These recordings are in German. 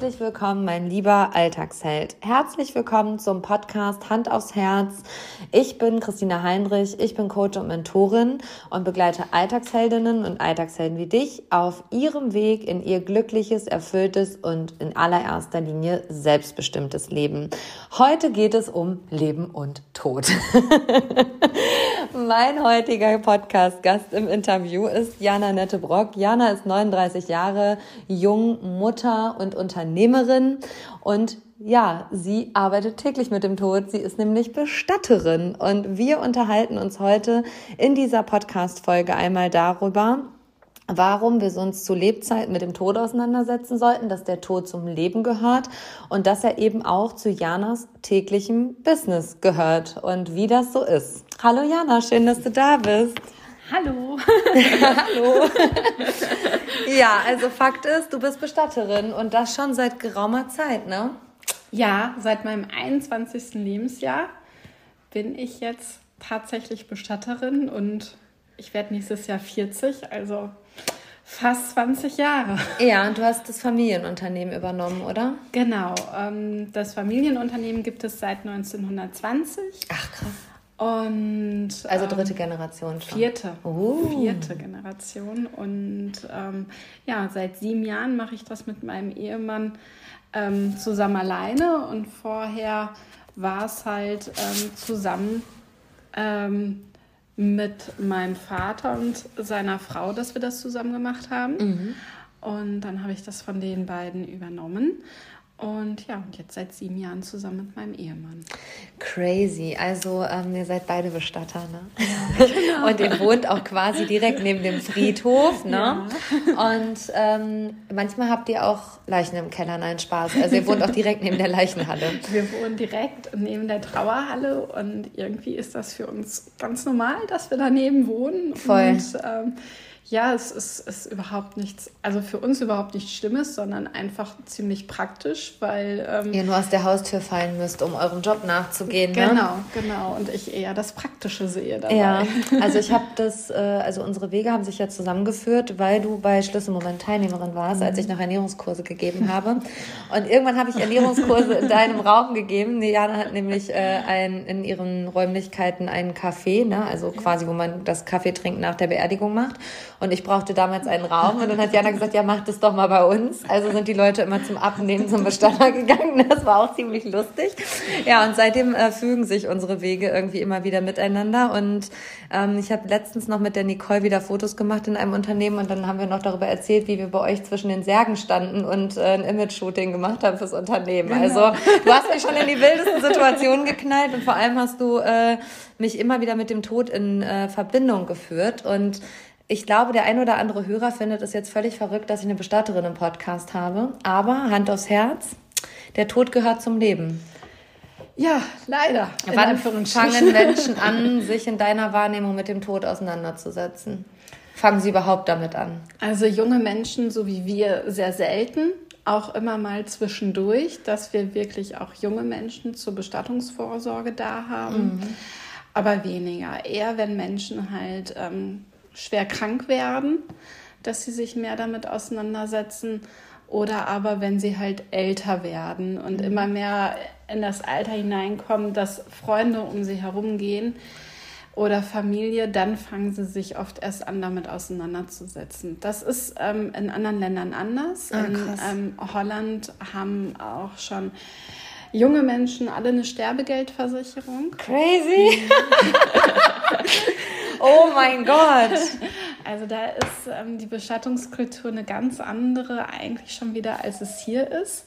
herzlich willkommen, mein lieber Alltagsheld. Herzlich willkommen zum Podcast Hand aufs Herz. Ich bin Christina Heinrich, ich bin Coach und Mentorin und begleite Alltagsheldinnen und Alltagshelden wie dich auf ihrem Weg in ihr glückliches, erfülltes und in allererster Linie selbstbestimmtes Leben. Heute geht es um Leben und Tod. mein heutiger Podcast-Gast im Interview ist Jana Nette Brock. Jana ist 39 Jahre jung, Mutter und Unternehmerin und ja, sie arbeitet täglich mit dem Tod. Sie ist nämlich Bestatterin und wir unterhalten uns heute in dieser Podcast-Folge einmal darüber, warum wir uns zu Lebzeiten mit dem Tod auseinandersetzen sollten, dass der Tod zum Leben gehört und dass er eben auch zu Janas täglichem Business gehört und wie das so ist. Hallo Jana, schön, dass du da bist. Hallo. Hallo. ja, also Fakt ist, du bist Bestatterin und das schon seit geraumer Zeit, ne? Ja, seit meinem 21. Lebensjahr bin ich jetzt tatsächlich Bestatterin und ich werde nächstes Jahr 40, also fast 20 Jahre. Ja, und du hast das Familienunternehmen übernommen, oder? Genau. Ähm, das Familienunternehmen gibt es seit 1920. Ach, krass. Und, also dritte ähm, Generation schon. Vierte. Oh. Vierte Generation. Und ähm, ja, seit sieben Jahren mache ich das mit meinem Ehemann ähm, zusammen alleine. Und vorher war es halt ähm, zusammen ähm, mit meinem Vater und seiner Frau, dass wir das zusammen gemacht haben. Mhm. Und dann habe ich das von den beiden übernommen. Und ja, und jetzt seit sieben Jahren zusammen mit meinem Ehemann. Crazy. Also ähm, ihr seid beide Bestatter, ne? Ja, genau. Und ihr wohnt auch quasi direkt neben dem Friedhof, ne? Ja. Und ähm, manchmal habt ihr auch Leichen im Keller, nein, Spaß. Also ihr wohnt auch direkt neben der Leichenhalle. Wir wohnen direkt neben der Trauerhalle und irgendwie ist das für uns ganz normal, dass wir daneben wohnen. Voll. Und, ähm, ja, es ist, ist überhaupt nichts, also für uns überhaupt nichts Schlimmes, sondern einfach ziemlich praktisch, weil ähm, ihr nur aus der Haustür fallen müsst, um eurem Job nachzugehen. Genau, ne? genau. Und ich eher das Praktische sehe dabei. Ja, also ich habe das, äh, also unsere Wege haben sich ja zusammengeführt, weil du bei Schlüsselmoment Teilnehmerin warst, mhm. als ich noch Ernährungskurse gegeben habe. Und irgendwann habe ich Ernährungskurse in deinem Raum gegeben. Jana hat nämlich äh, ein, in ihren Räumlichkeiten einen Café, ne? also quasi, wo man das Kaffee trinken nach der Beerdigung macht. Und ich brauchte damals einen Raum. Und dann hat Jana gesagt, ja, mach das doch mal bei uns. Also sind die Leute immer zum Abnehmen zum Bestatter gegangen. Das war auch ziemlich lustig. Ja, und seitdem äh, fügen sich unsere Wege irgendwie immer wieder miteinander. Und ähm, ich habe letztens noch mit der Nicole wieder Fotos gemacht in einem Unternehmen. Und dann haben wir noch darüber erzählt, wie wir bei euch zwischen den Särgen standen und äh, ein Image-Shooting gemacht haben fürs Unternehmen. Genau. Also du hast mich schon in die wildesten Situationen geknallt. Und vor allem hast du äh, mich immer wieder mit dem Tod in äh, Verbindung geführt. Und ich glaube, der ein oder andere Hörer findet es jetzt völlig verrückt, dass ich eine Bestatterin im Podcast habe. Aber Hand aufs Herz, der Tod gehört zum Leben. Ja, leider. Wann fangen Menschen an, sich in deiner Wahrnehmung mit dem Tod auseinanderzusetzen? Fangen sie überhaupt damit an? Also junge Menschen, so wie wir, sehr selten. Auch immer mal zwischendurch, dass wir wirklich auch junge Menschen zur Bestattungsvorsorge da haben. Mhm. Aber weniger. Eher, wenn Menschen halt ähm, schwer krank werden, dass sie sich mehr damit auseinandersetzen. Oder aber wenn sie halt älter werden und mhm. immer mehr in das Alter hineinkommen, dass Freunde um sie herum gehen oder Familie, dann fangen sie sich oft erst an, damit auseinanderzusetzen. Das ist ähm, in anderen Ländern anders. Ah, in ähm, Holland haben auch schon junge Menschen alle eine Sterbegeldversicherung. Crazy! oh mein Gott! Also da ist ähm, die Bestattungskultur eine ganz andere eigentlich schon wieder, als es hier ist.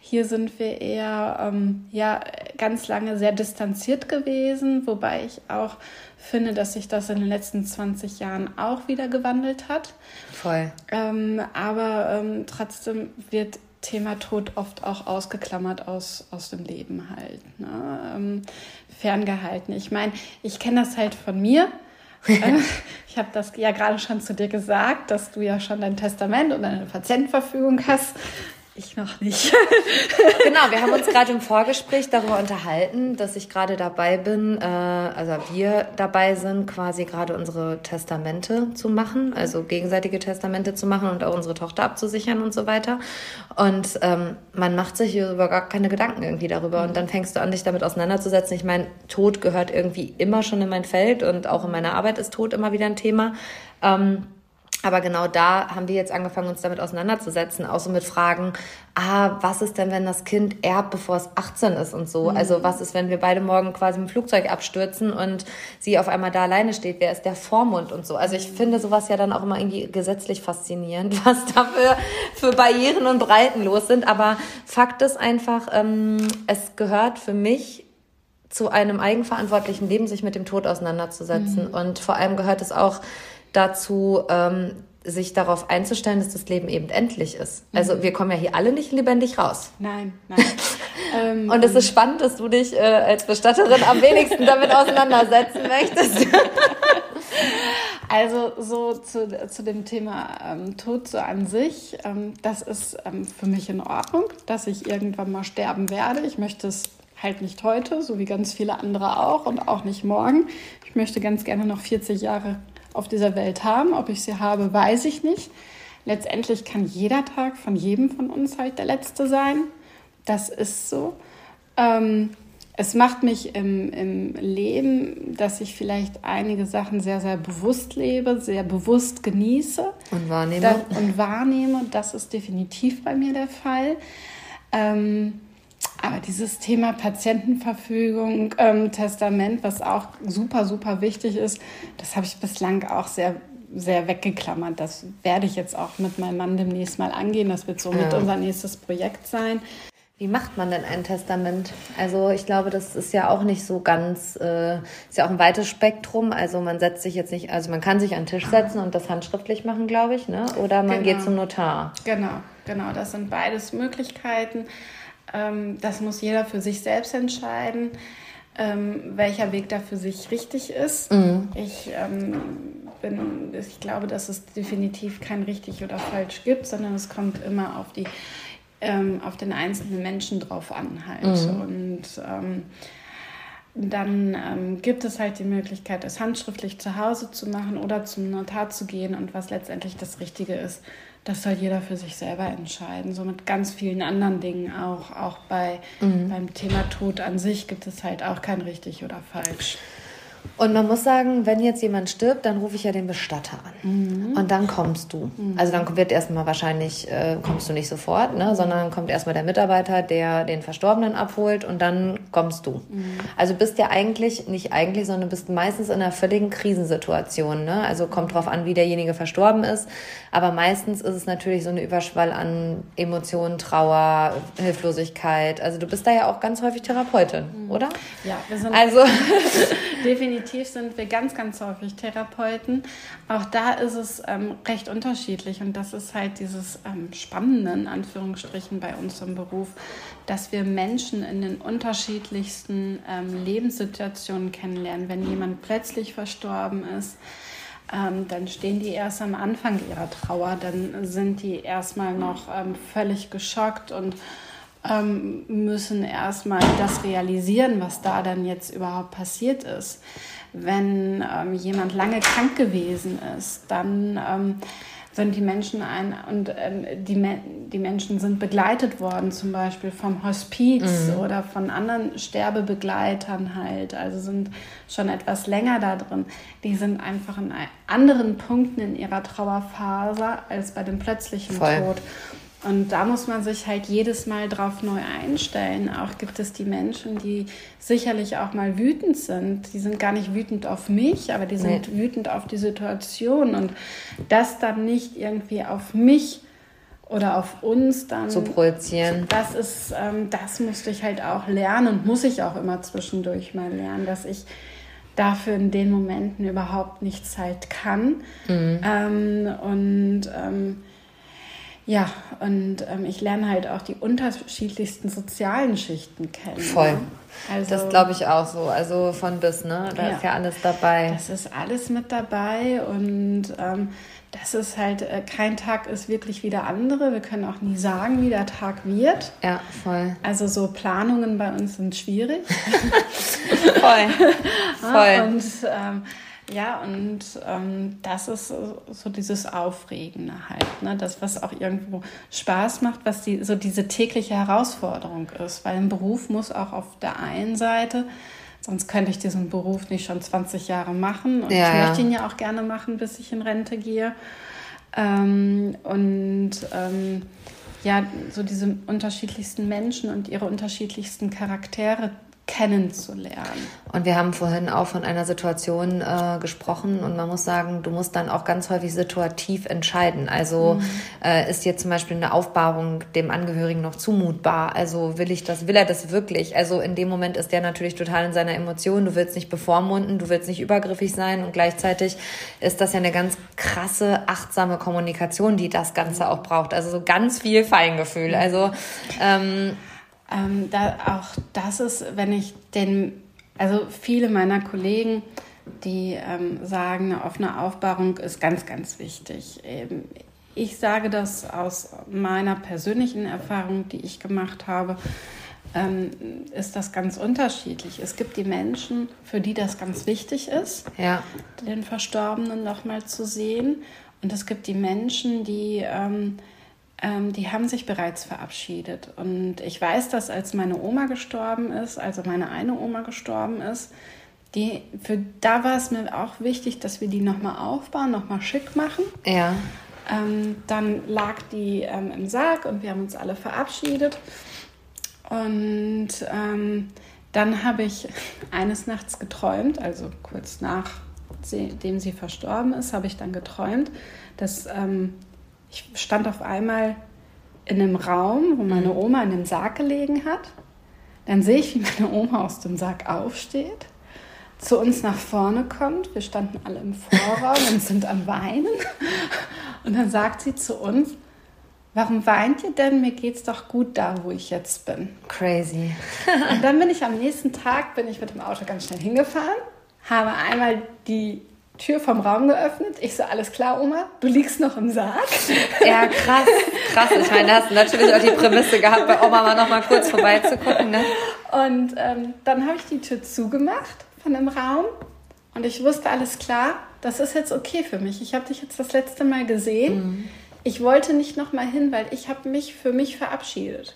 Hier sind wir eher ähm, ja, ganz lange sehr distanziert gewesen, wobei ich auch finde, dass sich das in den letzten 20 Jahren auch wieder gewandelt hat. Voll. Ähm, aber ähm, trotzdem wird Thema Tod oft auch ausgeklammert aus, aus dem Leben halt. Ne? Ähm, ferngehalten. Ich meine, ich kenne das halt von mir. Ich habe das ja gerade schon zu dir gesagt, dass du ja schon dein Testament und deine Patientenverfügung hast. Ich noch nicht. genau, wir haben uns gerade im Vorgespräch darüber unterhalten, dass ich gerade dabei bin, äh, also wir dabei sind, quasi gerade unsere Testamente zu machen, also gegenseitige Testamente zu machen und auch unsere Tochter abzusichern und so weiter. Und ähm, man macht sich über gar keine Gedanken irgendwie darüber. Und dann fängst du an, dich damit auseinanderzusetzen. Ich meine, Tod gehört irgendwie immer schon in mein Feld und auch in meiner Arbeit ist Tod immer wieder ein Thema. Ähm, aber genau da haben wir jetzt angefangen, uns damit auseinanderzusetzen, auch so mit Fragen, ah, was ist denn, wenn das Kind erbt, bevor es 18 ist und so? Mhm. Also was ist, wenn wir beide morgen quasi im Flugzeug abstürzen und sie auf einmal da alleine steht? Wer ist der Vormund und so? Also ich finde sowas ja dann auch immer irgendwie gesetzlich faszinierend, was da für, für Barrieren und Breiten los sind. Aber Fakt ist einfach, ähm, es gehört für mich zu einem eigenverantwortlichen Leben, sich mit dem Tod auseinanderzusetzen. Mhm. Und vor allem gehört es auch dazu, ähm, sich darauf einzustellen, dass das Leben eben endlich ist. Also mhm. wir kommen ja hier alle nicht lebendig raus. Nein, nein. ähm, und es ist spannend, dass du dich äh, als Bestatterin am wenigsten damit auseinandersetzen möchtest. also so zu, zu dem Thema ähm, Tod so an sich, ähm, das ist ähm, für mich in Ordnung, dass ich irgendwann mal sterben werde. Ich möchte es halt nicht heute, so wie ganz viele andere auch und auch nicht morgen. Ich möchte ganz gerne noch 40 Jahre auf dieser Welt haben. Ob ich sie habe, weiß ich nicht. Letztendlich kann jeder Tag von jedem von uns halt der letzte sein. Das ist so. Ähm, es macht mich im, im Leben, dass ich vielleicht einige Sachen sehr, sehr bewusst lebe, sehr bewusst genieße. Und wahrnehme. Das, und wahrnehme. Das ist definitiv bei mir der Fall. Ähm, aber dieses Thema Patientenverfügung, ähm, Testament, was auch super, super wichtig ist, das habe ich bislang auch sehr, sehr weggeklammert. Das werde ich jetzt auch mit meinem Mann demnächst mal angehen. Das wird somit ja. unser nächstes Projekt sein. Wie macht man denn ein Testament? Also ich glaube, das ist ja auch nicht so ganz, äh, ist ja auch ein weites Spektrum. Also man setzt sich jetzt nicht, also man kann sich an den Tisch setzen und das handschriftlich machen, glaube ich, ne? Oder man genau. geht zum Notar. Genau, genau. Das sind beides Möglichkeiten. Ähm, das muss jeder für sich selbst entscheiden, ähm, welcher Weg da für sich richtig ist. Mhm. Ich, ähm, bin, ich glaube, dass es definitiv kein richtig oder falsch gibt, sondern es kommt immer auf die auf den einzelnen Menschen drauf an halt. Mhm. Und ähm, dann ähm, gibt es halt die Möglichkeit, es handschriftlich zu Hause zu machen oder zum Notar zu gehen und was letztendlich das Richtige ist das soll jeder für sich selber entscheiden. So mit ganz vielen anderen Dingen auch. Auch bei, mhm. beim Thema Tod an sich gibt es halt auch kein richtig oder falsch. Und man muss sagen, wenn jetzt jemand stirbt, dann rufe ich ja den Bestatter an. Mhm. Und dann kommst du. Mhm. Also dann wird erstmal wahrscheinlich, äh, kommst du nicht sofort, ne? sondern dann kommt erstmal der Mitarbeiter, der den Verstorbenen abholt und dann kommst du. Mhm. Also bist ja eigentlich, nicht eigentlich, sondern bist meistens in einer völligen Krisensituation. Ne? Also kommt drauf an, wie derjenige verstorben ist. Aber meistens ist es natürlich so eine Überschwall an Emotionen, Trauer, Hilflosigkeit. Also du bist da ja auch ganz häufig Therapeutin, mhm. oder? Ja, wir sind also definitiv sind wir ganz, ganz häufig Therapeuten. Auch da ist es ähm, recht unterschiedlich und das ist halt dieses ähm, Spannende in Anführungsstrichen bei uns im Beruf, dass wir Menschen in den unterschiedlichsten ähm, Lebenssituationen kennenlernen. Wenn jemand plötzlich verstorben ist, ähm, dann stehen die erst am Anfang ihrer Trauer, dann sind die erstmal noch ähm, völlig geschockt und ähm, müssen erstmal das realisieren, was da dann jetzt überhaupt passiert ist. Wenn ähm, jemand lange krank gewesen ist, dann ähm, sind die Menschen ein und ähm, die, die Menschen sind begleitet worden, zum Beispiel vom Hospiz mhm. oder von anderen Sterbebegleitern halt, also sind schon etwas länger da drin. Die sind einfach in anderen Punkten in ihrer Trauerphase als bei dem plötzlichen Voll. Tod. Und da muss man sich halt jedes Mal drauf neu einstellen. Auch gibt es die Menschen, die sicherlich auch mal wütend sind. Die sind gar nicht wütend auf mich, aber die sind nee. wütend auf die Situation. Und das dann nicht irgendwie auf mich oder auf uns dann zu projizieren. Das ist, ähm, das musste ich halt auch lernen und muss ich auch immer zwischendurch mal lernen, dass ich dafür in den Momenten überhaupt nichts halt kann. Mhm. Ähm, und ähm, ja, und ähm, ich lerne halt auch die unterschiedlichsten sozialen Schichten kennen. Voll. Ne? Also, das glaube ich auch so. Also von bis, ne? Da ja, ist ja alles dabei. Das ist alles mit dabei und ähm, das ist halt, äh, kein Tag ist wirklich wie der andere. Wir können auch nie sagen, wie der Tag wird. Ja, voll. Also so Planungen bei uns sind schwierig. voll. voll. Und ähm, ja, und ähm, das ist so dieses Aufregende halt, ne? das, was auch irgendwo Spaß macht, was die, so diese tägliche Herausforderung ist. Weil ein Beruf muss auch auf der einen Seite Sonst könnte ich diesen Beruf nicht schon 20 Jahre machen. Und ja, ich möchte ihn ja auch gerne machen, bis ich in Rente gehe. Ähm, und ähm, ja, so diese unterschiedlichsten Menschen und ihre unterschiedlichsten Charaktere kennenzulernen. Und wir haben vorhin auch von einer Situation äh, gesprochen und man muss sagen, du musst dann auch ganz häufig situativ entscheiden. Also mhm. äh, ist jetzt zum Beispiel eine Aufbahrung dem Angehörigen noch zumutbar? Also will ich das, will er das wirklich? Also in dem Moment ist der natürlich total in seiner Emotion. Du willst nicht bevormunden, du willst nicht übergriffig sein und gleichzeitig ist das ja eine ganz krasse, achtsame Kommunikation, die das Ganze auch braucht. Also so ganz viel Feingefühl. Also ähm, ähm, da, auch das ist, wenn ich den, also viele meiner Kollegen, die ähm, sagen, eine offene Aufbahrung ist ganz, ganz wichtig. Ähm, ich sage das aus meiner persönlichen Erfahrung, die ich gemacht habe, ähm, ist das ganz unterschiedlich. Es gibt die Menschen, für die das ganz wichtig ist, ja. den Verstorbenen nochmal zu sehen. Und es gibt die Menschen, die ähm, die haben sich bereits verabschiedet. Und ich weiß, dass als meine Oma gestorben ist, also meine eine Oma gestorben ist, die, für, da war es mir auch wichtig, dass wir die nochmal aufbauen, nochmal schick machen. Ja. Ähm, dann lag die ähm, im Sarg und wir haben uns alle verabschiedet. Und ähm, dann habe ich eines Nachts geträumt, also kurz nachdem sie verstorben ist, habe ich dann geträumt, dass ähm, ich stand auf einmal in einem Raum, wo meine mhm. Oma in dem Sarg gelegen hat. Dann sehe ich, wie meine Oma aus dem Sarg aufsteht, zu uns nach vorne kommt. Wir standen alle im Vorraum und sind am Weinen. Und dann sagt sie zu uns, warum weint ihr denn? Mir geht's doch gut da, wo ich jetzt bin. Crazy. und dann bin ich am nächsten Tag, bin ich mit dem Auto ganz schnell hingefahren, habe einmal die Tür vom Raum geöffnet. Ich so, alles klar, Oma, du liegst noch im Sarg. Ja, krass, krass. Ich meine, da hast du natürlich auch die Prämisse gehabt, bei Oma mal noch mal kurz vorbeizugucken. Ne? Und ähm, dann habe ich die Tür zugemacht von dem Raum und ich wusste, alles klar, das ist jetzt okay für mich. Ich habe dich jetzt das letzte Mal gesehen. Mhm. Ich wollte nicht noch mal hin, weil ich habe mich für mich verabschiedet.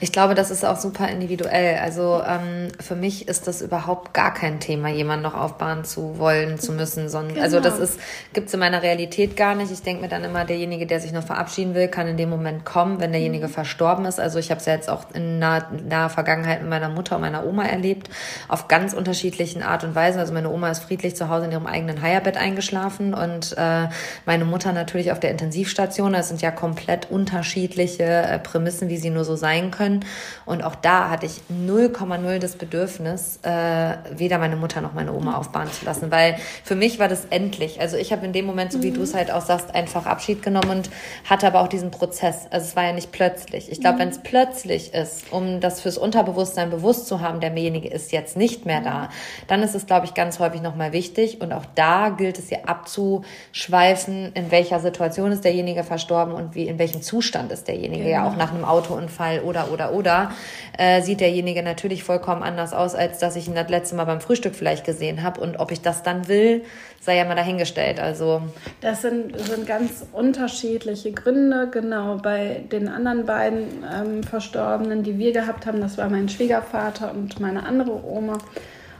Ich glaube, das ist auch super individuell. Also ähm, für mich ist das überhaupt gar kein Thema, jemanden noch aufbauen zu wollen, zu müssen. Sondern, genau. Also das ist gibt's in meiner Realität gar nicht. Ich denke mir dann immer, derjenige, der sich noch verabschieden will, kann in dem Moment kommen, wenn derjenige mhm. verstorben ist. Also ich habe es ja jetzt auch in naher, naher Vergangenheit mit meiner Mutter und meiner Oma erlebt, auf ganz unterschiedlichen Art und Weise. Also meine Oma ist friedlich zu Hause in ihrem eigenen Heierbett eingeschlafen und äh, meine Mutter natürlich auf der Intensivstation. Das sind ja komplett unterschiedliche äh, Prämissen, wie sie nur so sein sein können. Und auch da hatte ich 0,0 das Bedürfnis, äh, weder meine Mutter noch meine Oma aufbauen zu lassen, weil für mich war das endlich. Also ich habe in dem Moment, so wie mhm. du es halt auch sagst, einfach Abschied genommen und hatte aber auch diesen Prozess. Also es war ja nicht plötzlich. Ich glaube, mhm. wenn es plötzlich ist, um das fürs Unterbewusstsein bewusst zu haben, derjenige ist jetzt nicht mehr da, dann ist es, glaube ich, ganz häufig nochmal wichtig. Und auch da gilt es ja abzuschweifen, in welcher Situation ist derjenige verstorben und wie, in welchem Zustand ist derjenige genau. ja auch nach einem Autounfall oder, oder, oder, äh, sieht derjenige natürlich vollkommen anders aus, als dass ich ihn das letzte Mal beim Frühstück vielleicht gesehen habe. Und ob ich das dann will, sei ja mal dahingestellt. Also das sind, sind ganz unterschiedliche Gründe. Genau bei den anderen beiden ähm, Verstorbenen, die wir gehabt haben, das war mein Schwiegervater und meine andere Oma.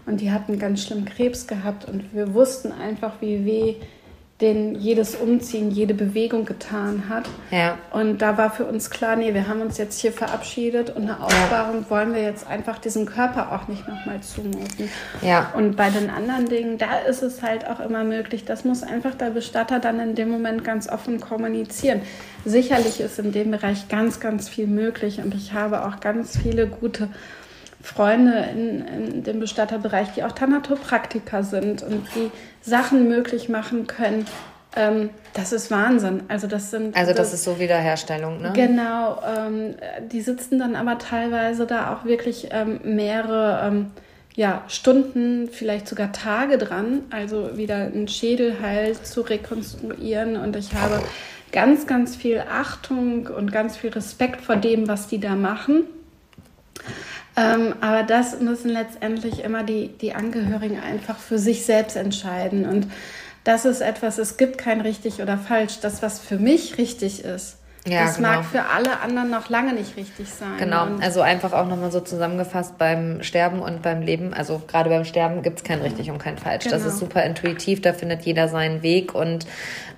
Und die hatten ganz schlimm Krebs gehabt und wir wussten einfach, wie weh den jedes Umziehen, jede Bewegung getan hat. Ja. Und da war für uns klar, nee, wir haben uns jetzt hier verabschiedet und eine Aufbahrung ja. wollen wir jetzt einfach diesem Körper auch nicht nochmal zumuten. Ja. Und bei den anderen Dingen, da ist es halt auch immer möglich, das muss einfach der Bestatter dann in dem Moment ganz offen kommunizieren. Sicherlich ist in dem Bereich ganz, ganz viel möglich und ich habe auch ganz viele gute Freunde in, in dem Bestatterbereich, die auch Thanatopraktiker sind und die Sachen möglich machen können. Ähm, das ist Wahnsinn. Also das sind. Also das, das ist so Wiederherstellung, ne? Genau. Ähm, die sitzen dann aber teilweise da auch wirklich ähm, mehrere ähm, ja, Stunden, vielleicht sogar Tage dran, also wieder einen Schädel halt zu rekonstruieren. Und ich habe ganz, ganz viel Achtung und ganz viel Respekt vor dem, was die da machen. Ähm, aber das müssen letztendlich immer die, die Angehörigen einfach für sich selbst entscheiden. Und das ist etwas, es gibt kein richtig oder falsch. Das, was für mich richtig ist, ja, das genau. mag für alle anderen noch lange nicht richtig sein. Genau, und also einfach auch nochmal so zusammengefasst beim Sterben und beim Leben. Also gerade beim Sterben gibt es kein richtig und kein falsch. Genau. Das ist super intuitiv, da findet jeder seinen Weg. Und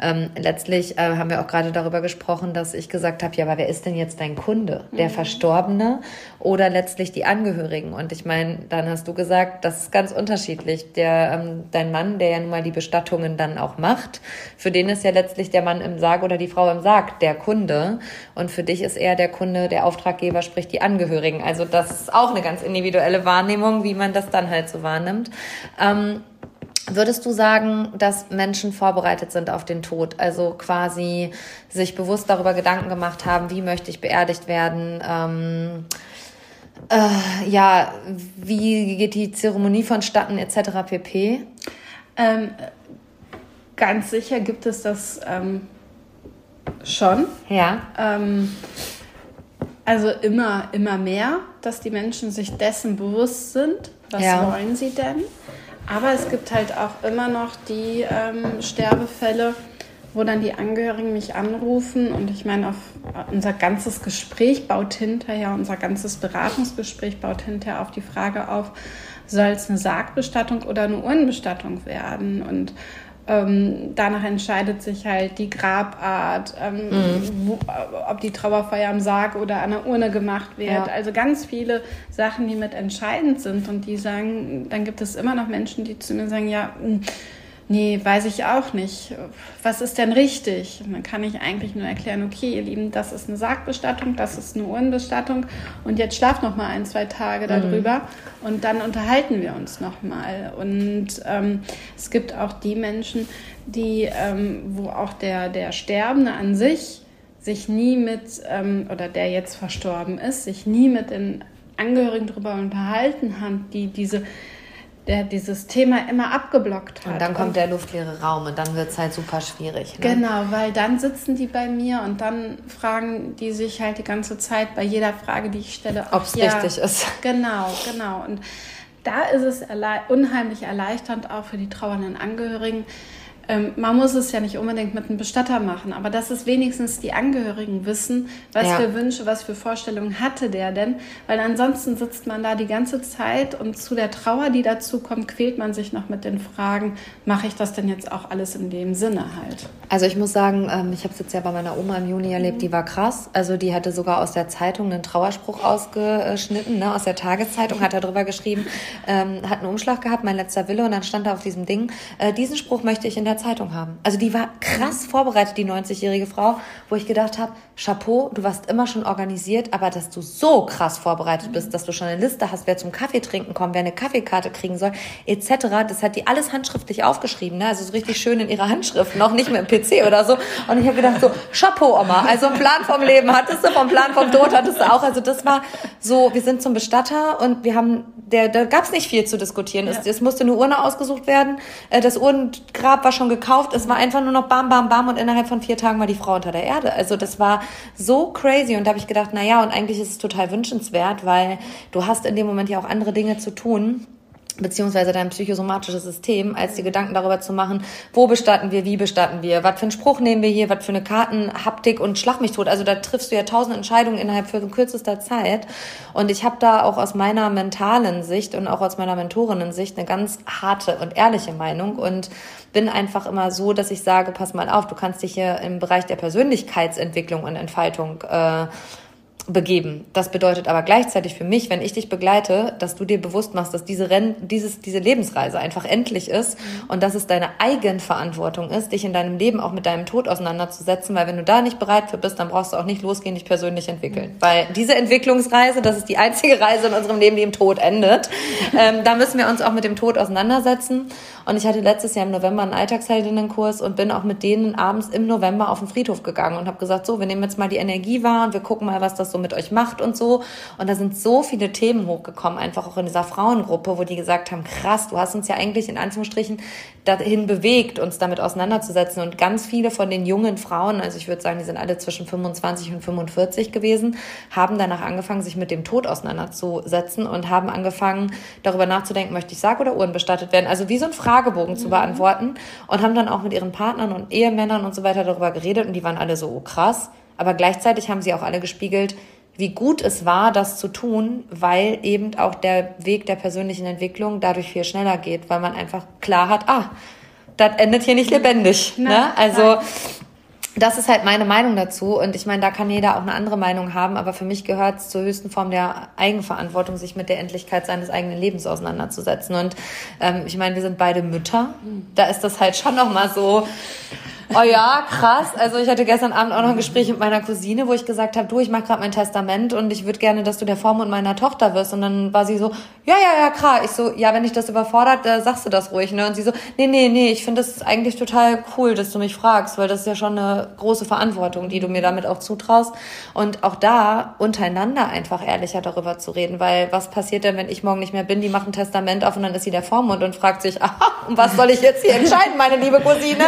ähm, letztlich äh, haben wir auch gerade darüber gesprochen, dass ich gesagt habe, ja, aber wer ist denn jetzt dein Kunde? Der mhm. Verstorbene oder letztlich die Angehörigen? Und ich meine, dann hast du gesagt, das ist ganz unterschiedlich. Der, ähm, dein Mann, der ja nun mal die Bestattungen dann auch macht, für den ist ja letztlich der Mann im Sarg oder die Frau im Sarg der Kunde. Und für dich ist eher der Kunde, der Auftraggeber, sprich die Angehörigen. Also das ist auch eine ganz individuelle Wahrnehmung, wie man das dann halt so wahrnimmt. Ähm, Würdest du sagen, dass Menschen vorbereitet sind auf den Tod? Also quasi sich bewusst darüber Gedanken gemacht haben, wie möchte ich beerdigt werden? Ähm, äh, ja, wie geht die Zeremonie vonstatten, etc. pp? Ähm, ganz sicher gibt es das ähm, schon. Ja. Ähm, also immer, immer mehr, dass die Menschen sich dessen bewusst sind. Was ja. wollen sie denn? Aber es gibt halt auch immer noch die ähm, Sterbefälle, wo dann die Angehörigen mich anrufen und ich meine, auf unser ganzes Gespräch baut hinterher, unser ganzes Beratungsgespräch baut hinterher auf die Frage auf, soll es eine Sargbestattung oder eine Urnenbestattung werden? Und ähm, danach entscheidet sich halt die Grabart, ähm, mhm. wo, ob die Trauerfeier am Sarg oder an der Urne gemacht wird. Ja. Also ganz viele Sachen, die mit entscheidend sind. Und die sagen, dann gibt es immer noch Menschen, die zu mir sagen, ja, nee, weiß ich auch nicht. Was ist denn richtig? Und dann kann ich eigentlich nur erklären, okay, ihr Lieben, das ist eine Sargbestattung, das ist eine Urnenbestattung und jetzt schlaft noch mal ein, zwei Tage darüber mhm. und dann unterhalten wir uns noch mal. Und ähm, es gibt auch die Menschen, die, ähm, wo auch der, der Sterbende an sich sich nie mit, ähm, oder der jetzt verstorben ist, sich nie mit den Angehörigen darüber unterhalten hat, die diese der dieses Thema immer abgeblockt hat. Und dann kommt und der luftleere Raum und dann wird es halt super schwierig. Ne? Genau, weil dann sitzen die bei mir und dann fragen die sich halt die ganze Zeit bei jeder Frage, die ich stelle, ob es ja, richtig ist. Genau, genau. Und da ist es unheimlich erleichternd auch für die trauernden Angehörigen, ähm, man muss es ja nicht unbedingt mit einem Bestatter machen, aber dass es wenigstens die Angehörigen wissen, was ja. für Wünsche, was für Vorstellungen hatte der denn, weil ansonsten sitzt man da die ganze Zeit und zu der Trauer, die dazu kommt, quält man sich noch mit den Fragen, mache ich das denn jetzt auch alles in dem Sinne halt? Also ich muss sagen, ähm, ich habe es jetzt ja bei meiner Oma im Juni erlebt, mhm. die war krass. Also die hatte sogar aus der Zeitung einen Trauerspruch ausgeschnitten, ne, aus der Tageszeitung, hat darüber geschrieben, ähm, hat einen Umschlag gehabt, mein letzter Wille, und dann stand da auf diesem Ding, äh, diesen Spruch möchte ich in der Zeitung haben. Also die war krass vorbereitet, die 90-jährige Frau, wo ich gedacht habe, Chapeau, du warst immer schon organisiert, aber dass du so krass vorbereitet bist, dass du schon eine Liste hast, wer zum Kaffee trinken kommt, wer eine Kaffeekarte kriegen soll, etc., das hat die alles handschriftlich aufgeschrieben, ne? also so richtig schön in ihrer Handschrift, noch nicht mehr im PC oder so. Und ich habe gedacht so, Chapeau, Oma, also einen Plan vom Leben hattest du, vom Plan vom Tod hattest du auch. Also das war so, wir sind zum Bestatter und wir haben, der, da gab es nicht viel zu diskutieren. Ja. Es, es musste eine Urne ausgesucht werden, äh, das Urnengrab war schon gekauft. Es war einfach nur noch bam, bam, bam und innerhalb von vier Tagen war die Frau unter der Erde. Also das war so crazy und da habe ich gedacht, na ja, und eigentlich ist es total wünschenswert, weil du hast in dem Moment ja auch andere Dinge zu tun beziehungsweise dein psychosomatisches System, als die Gedanken darüber zu machen, wo bestatten wir, wie bestatten wir, was für einen Spruch nehmen wir hier, was für eine Kartenhaptik und schlag mich tot. Also da triffst du ja tausend Entscheidungen innerhalb von kürzester Zeit. Und ich habe da auch aus meiner mentalen Sicht und auch aus meiner Mentorinnen-Sicht eine ganz harte und ehrliche Meinung und bin einfach immer so, dass ich sage, pass mal auf, du kannst dich hier im Bereich der Persönlichkeitsentwicklung und Entfaltung äh, begeben. Das bedeutet aber gleichzeitig für mich, wenn ich dich begleite, dass du dir bewusst machst, dass diese Renn dieses, diese Lebensreise einfach endlich ist mhm. und dass es deine Eigenverantwortung ist, dich in deinem Leben auch mit deinem Tod auseinanderzusetzen, weil wenn du da nicht bereit für bist, dann brauchst du auch nicht losgehen, dich persönlich entwickeln. Mhm. Weil diese Entwicklungsreise, das ist die einzige Reise in unserem Leben, die im Tod endet. ähm, da müssen wir uns auch mit dem Tod auseinandersetzen. Und ich hatte letztes Jahr im November einen Alltagsheldinnenkurs und bin auch mit denen abends im November auf den Friedhof gegangen und habe gesagt, so, wir nehmen jetzt mal die Energie wahr und wir gucken mal, was das so mit euch macht und so. Und da sind so viele Themen hochgekommen, einfach auch in dieser Frauengruppe, wo die gesagt haben, krass, du hast uns ja eigentlich in Anführungsstrichen dahin bewegt, uns damit auseinanderzusetzen. Und ganz viele von den jungen Frauen, also ich würde sagen, die sind alle zwischen 25 und 45 gewesen, haben danach angefangen, sich mit dem Tod auseinanderzusetzen und haben angefangen, darüber nachzudenken, möchte ich Sarg oder Uhren bestattet werden. Also wie so ein Fragebogen zu beantworten und haben dann auch mit ihren Partnern und Ehemännern und so weiter darüber geredet und die waren alle so, oh krass. Aber gleichzeitig haben sie auch alle gespiegelt, wie gut es war, das zu tun, weil eben auch der Weg der persönlichen Entwicklung dadurch viel schneller geht, weil man einfach klar hat, ah, das endet hier nicht lebendig. Nein, ne? Also nein. Das ist halt meine Meinung dazu. Und ich meine, da kann jeder auch eine andere Meinung haben, aber für mich gehört es zur höchsten Form der Eigenverantwortung, sich mit der Endlichkeit seines eigenen Lebens auseinanderzusetzen. Und ähm, ich meine, wir sind beide Mütter. Da ist das halt schon nochmal so Oh ja, krass. Also ich hatte gestern Abend auch noch ein Gespräch mit meiner Cousine, wo ich gesagt habe, du, ich mache gerade mein Testament und ich würde gerne, dass du der Vormund meiner Tochter wirst. Und dann war sie so, ja, ja, ja, klar. Ich so, ja, wenn dich das überfordert, äh, sagst du das ruhig. Ne? Und sie so, nee, nee, nee, ich finde das eigentlich total cool, dass du mich fragst, weil das ist ja schon eine große Verantwortung, die du mir damit auch zutraust. Und auch da untereinander einfach ehrlicher darüber zu reden, weil was passiert denn, wenn ich morgen nicht mehr bin? Die macht ein Testament auf und dann ist sie der Vormund und fragt sich, aha, und was soll ich jetzt hier entscheiden, meine liebe Cousine?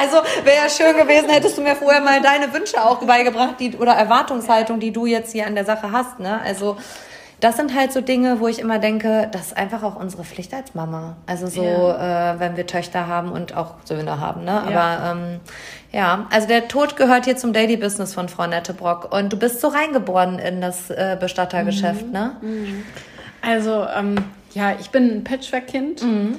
Also wäre schön gewesen, hättest du mir vorher mal deine Wünsche auch beigebracht die, oder Erwartungshaltung, die du jetzt hier an der Sache hast. Ne? Also das sind halt so Dinge, wo ich immer denke, das ist einfach auch unsere Pflicht als Mama. Also so, ja. äh, wenn wir Töchter haben und auch Söhne haben. Ne? Aber ja. Ähm, ja, also der Tod gehört hier zum Daily Business von Frau Nettebrock. Und du bist so reingeboren in das äh, Bestattergeschäft, mhm. ne? Mhm. Also, ähm, ja, ich bin ein Patchwork-Kind. Mhm.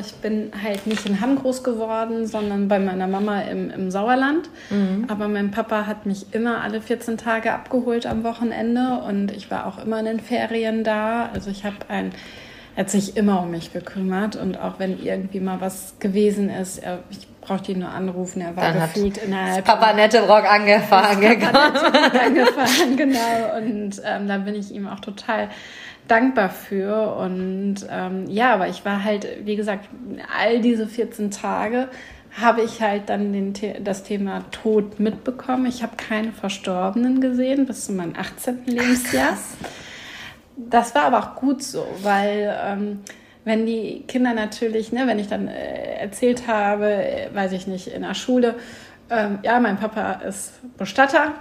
Ich bin halt nicht in Hamm groß geworden, sondern bei meiner Mama im, im Sauerland. Mhm. Aber mein Papa hat mich immer alle 14 Tage abgeholt am Wochenende und ich war auch immer in den Ferien da. Also ich habe ein er hat sich immer um mich gekümmert und auch wenn irgendwie mal was gewesen ist, er, ich brauchte ihn nur anrufen, er war Dann gefühlt innerhalb. Papa Nette Rock angefahren, angefahren, genau. Und ähm, da bin ich ihm auch total dankbar für. Und ähm, ja, aber ich war halt, wie gesagt, all diese 14 Tage habe ich halt dann den, das Thema Tod mitbekommen. Ich habe keine Verstorbenen gesehen bis zu meinem 18. Lebensjahr. Ach, das war aber auch gut so, weil ähm, wenn die Kinder natürlich, ne, wenn ich dann äh, erzählt habe, äh, weiß ich nicht, in der Schule, ähm, ja, mein Papa ist Bestatter,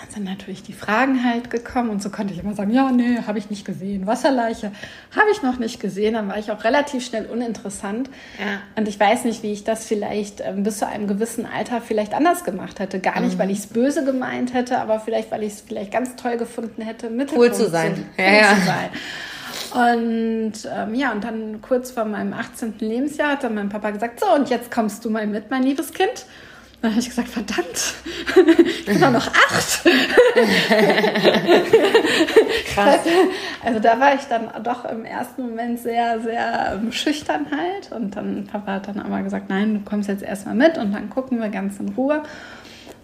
dann sind natürlich die Fragen halt gekommen und so konnte ich immer sagen, ja, nee, habe ich nicht gesehen. Wasserleiche habe ich noch nicht gesehen. Dann war ich auch relativ schnell uninteressant. Ja. Und ich weiß nicht, wie ich das vielleicht ähm, bis zu einem gewissen Alter vielleicht anders gemacht hätte. Gar nicht, mhm. weil ich es böse gemeint hätte, aber vielleicht, weil ich es vielleicht ganz toll gefunden hätte, mit cool zu sein. Zu, cool ja, zu sein. Und ähm, ja, und dann kurz vor meinem 18. Lebensjahr hat dann mein Papa gesagt, so, und jetzt kommst du mal mit, mein liebes Kind. Dann habe ich gesagt, verdammt, ich bin doch noch acht. Krass. Also da war ich dann doch im ersten Moment sehr, sehr ähm, schüchtern halt. Und dann Papa hat dann aber gesagt, nein, du kommst jetzt erstmal mit und dann gucken wir ganz in Ruhe.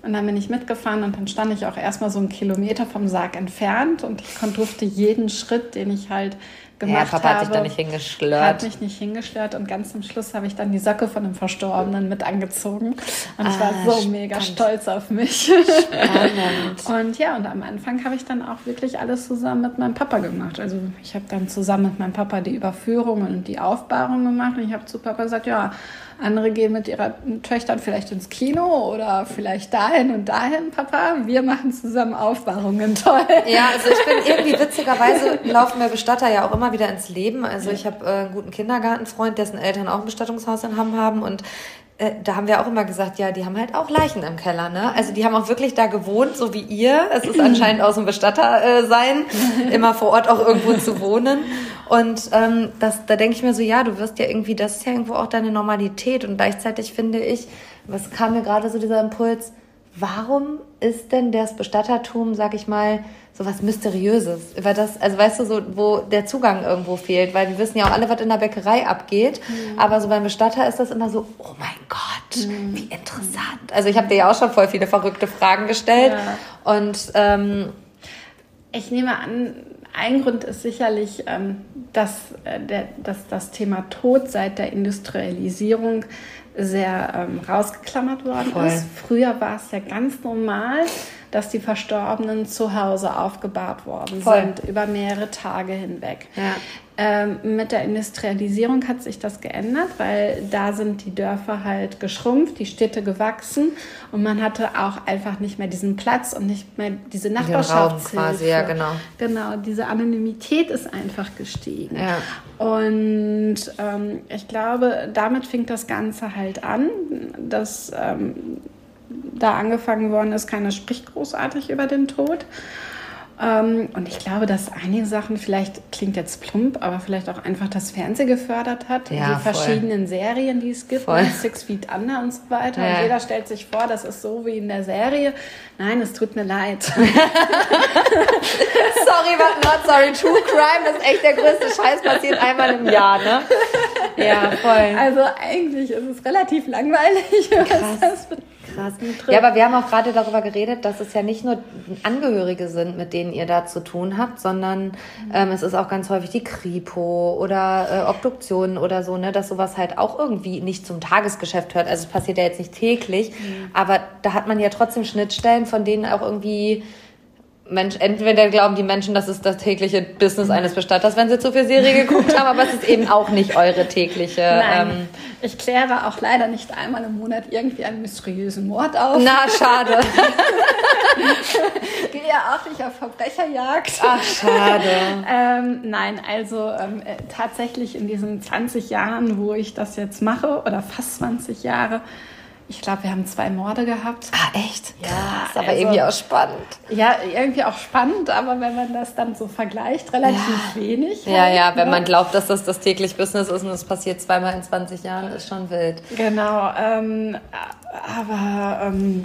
Und dann bin ich mitgefahren und dann stand ich auch erstmal so einen Kilometer vom Sarg entfernt und ich durfte jeden Schritt, den ich halt gemacht ja, Papa habe. hat dich da nicht hingeschlört. Hat mich nicht hingeschlört und ganz zum Schluss habe ich dann die Socke von dem Verstorbenen mit angezogen. Und ah, ich war ah, so spannend. mega stolz auf mich. Spannend. und ja, und am Anfang habe ich dann auch wirklich alles zusammen mit meinem Papa gemacht. Also ich habe dann zusammen mit meinem Papa die Überführung und die Aufbahrung gemacht und ich habe zu Papa gesagt, ja, andere gehen mit ihren Töchtern vielleicht ins Kino oder vielleicht dahin und dahin, Papa. Wir machen zusammen Aufbahrungen. Toll. Ja, also ich bin irgendwie witzigerweise laufen mir Bestatter ja auch immer wieder ins Leben. Also ich habe äh, einen guten Kindergartenfreund, dessen Eltern auch ein Bestattungshaus in Hamm haben und äh, da haben wir auch immer gesagt, ja, die haben halt auch Leichen im Keller, ne? Also die haben auch wirklich da gewohnt, so wie ihr. Es ist anscheinend aus dem Bestatter äh, sein, immer vor Ort auch irgendwo zu wohnen. Und ähm, das, da denke ich mir so, ja, du wirst ja irgendwie, das ist ja irgendwo auch deine Normalität. Und gleichzeitig finde ich, was kam mir gerade so dieser Impuls, warum ist denn das Bestattertum, sag ich mal, so was Mysteriöses? Weil das, also weißt du, so, wo der Zugang irgendwo fehlt, weil wir wissen ja auch alle, was in der Bäckerei abgeht. Mhm. Aber so beim Bestatter ist das immer so, oh mein Gott, mhm. wie interessant. Also ich habe dir ja auch schon voll viele verrückte Fragen gestellt. Ja. Und ähm, ich nehme an, ein Grund ist sicherlich, ähm, dass, äh, der, dass das Thema Tod seit der Industrialisierung sehr ähm, rausgeklammert worden Voll. ist. Früher war es ja ganz normal, dass die Verstorbenen zu Hause aufgebahrt worden Voll. sind, über mehrere Tage hinweg. Ja. Ähm, mit der Industrialisierung hat sich das geändert, weil da sind die Dörfer halt geschrumpft, die Städte gewachsen und man hatte auch einfach nicht mehr diesen Platz und nicht mehr diese Nachbarschaftshilfe. quasi, ja, genau. Genau, diese Anonymität ist einfach gestiegen. Ja. Und ähm, ich glaube, damit fing das Ganze halt an, dass ähm, da angefangen worden ist, keiner spricht großartig über den Tod. Ähm, und ich glaube, dass einige Sachen, vielleicht klingt jetzt plump, aber vielleicht auch einfach das Fernsehen gefördert hat. Ja, die verschiedenen Serien, die es gibt, voll. Six Feet Under und so weiter. Ja. Und jeder stellt sich vor, das ist so wie in der Serie. Nein, es tut mir leid. sorry, but not sorry. True Crime ist echt der größte Scheiß, passiert einmal im Jahr, ne? Ja, voll. Also eigentlich ist es relativ langweilig, Krass. was das betrifft krass. Ja, aber wir haben auch gerade darüber geredet, dass es ja nicht nur Angehörige sind, mit denen ihr da zu tun habt, sondern mhm. ähm, es ist auch ganz häufig die Kripo oder äh, Obduktionen oder so, ne, dass sowas halt auch irgendwie nicht zum Tagesgeschäft hört. Also es passiert ja jetzt nicht täglich, mhm. aber da hat man ja trotzdem Schnittstellen, von denen auch irgendwie Mensch, entweder glauben die Menschen, das ist das tägliche Business eines Bestatters, wenn sie zu viel Serie geguckt haben, aber es ist eben auch nicht eure tägliche. Nein, ähm, ich kläre auch leider nicht einmal im Monat irgendwie einen mysteriösen Mord auf. Na, schade. Gehe ja auch nicht auf Verbrecherjagd. Ach, schade. ähm, nein, also ähm, äh, tatsächlich in diesen 20 Jahren, wo ich das jetzt mache, oder fast 20 Jahre, ich glaube, wir haben zwei Morde gehabt. Ah, echt? Ja. Krass, aber also, irgendwie auch spannend. Ja, irgendwie auch spannend, aber wenn man das dann so vergleicht, relativ ja. wenig. Ja, halt, ja, wenn ne? man glaubt, dass das das täglich Business ist und es passiert zweimal in 20 Jahren, ist schon wild. Genau, ähm, aber ähm,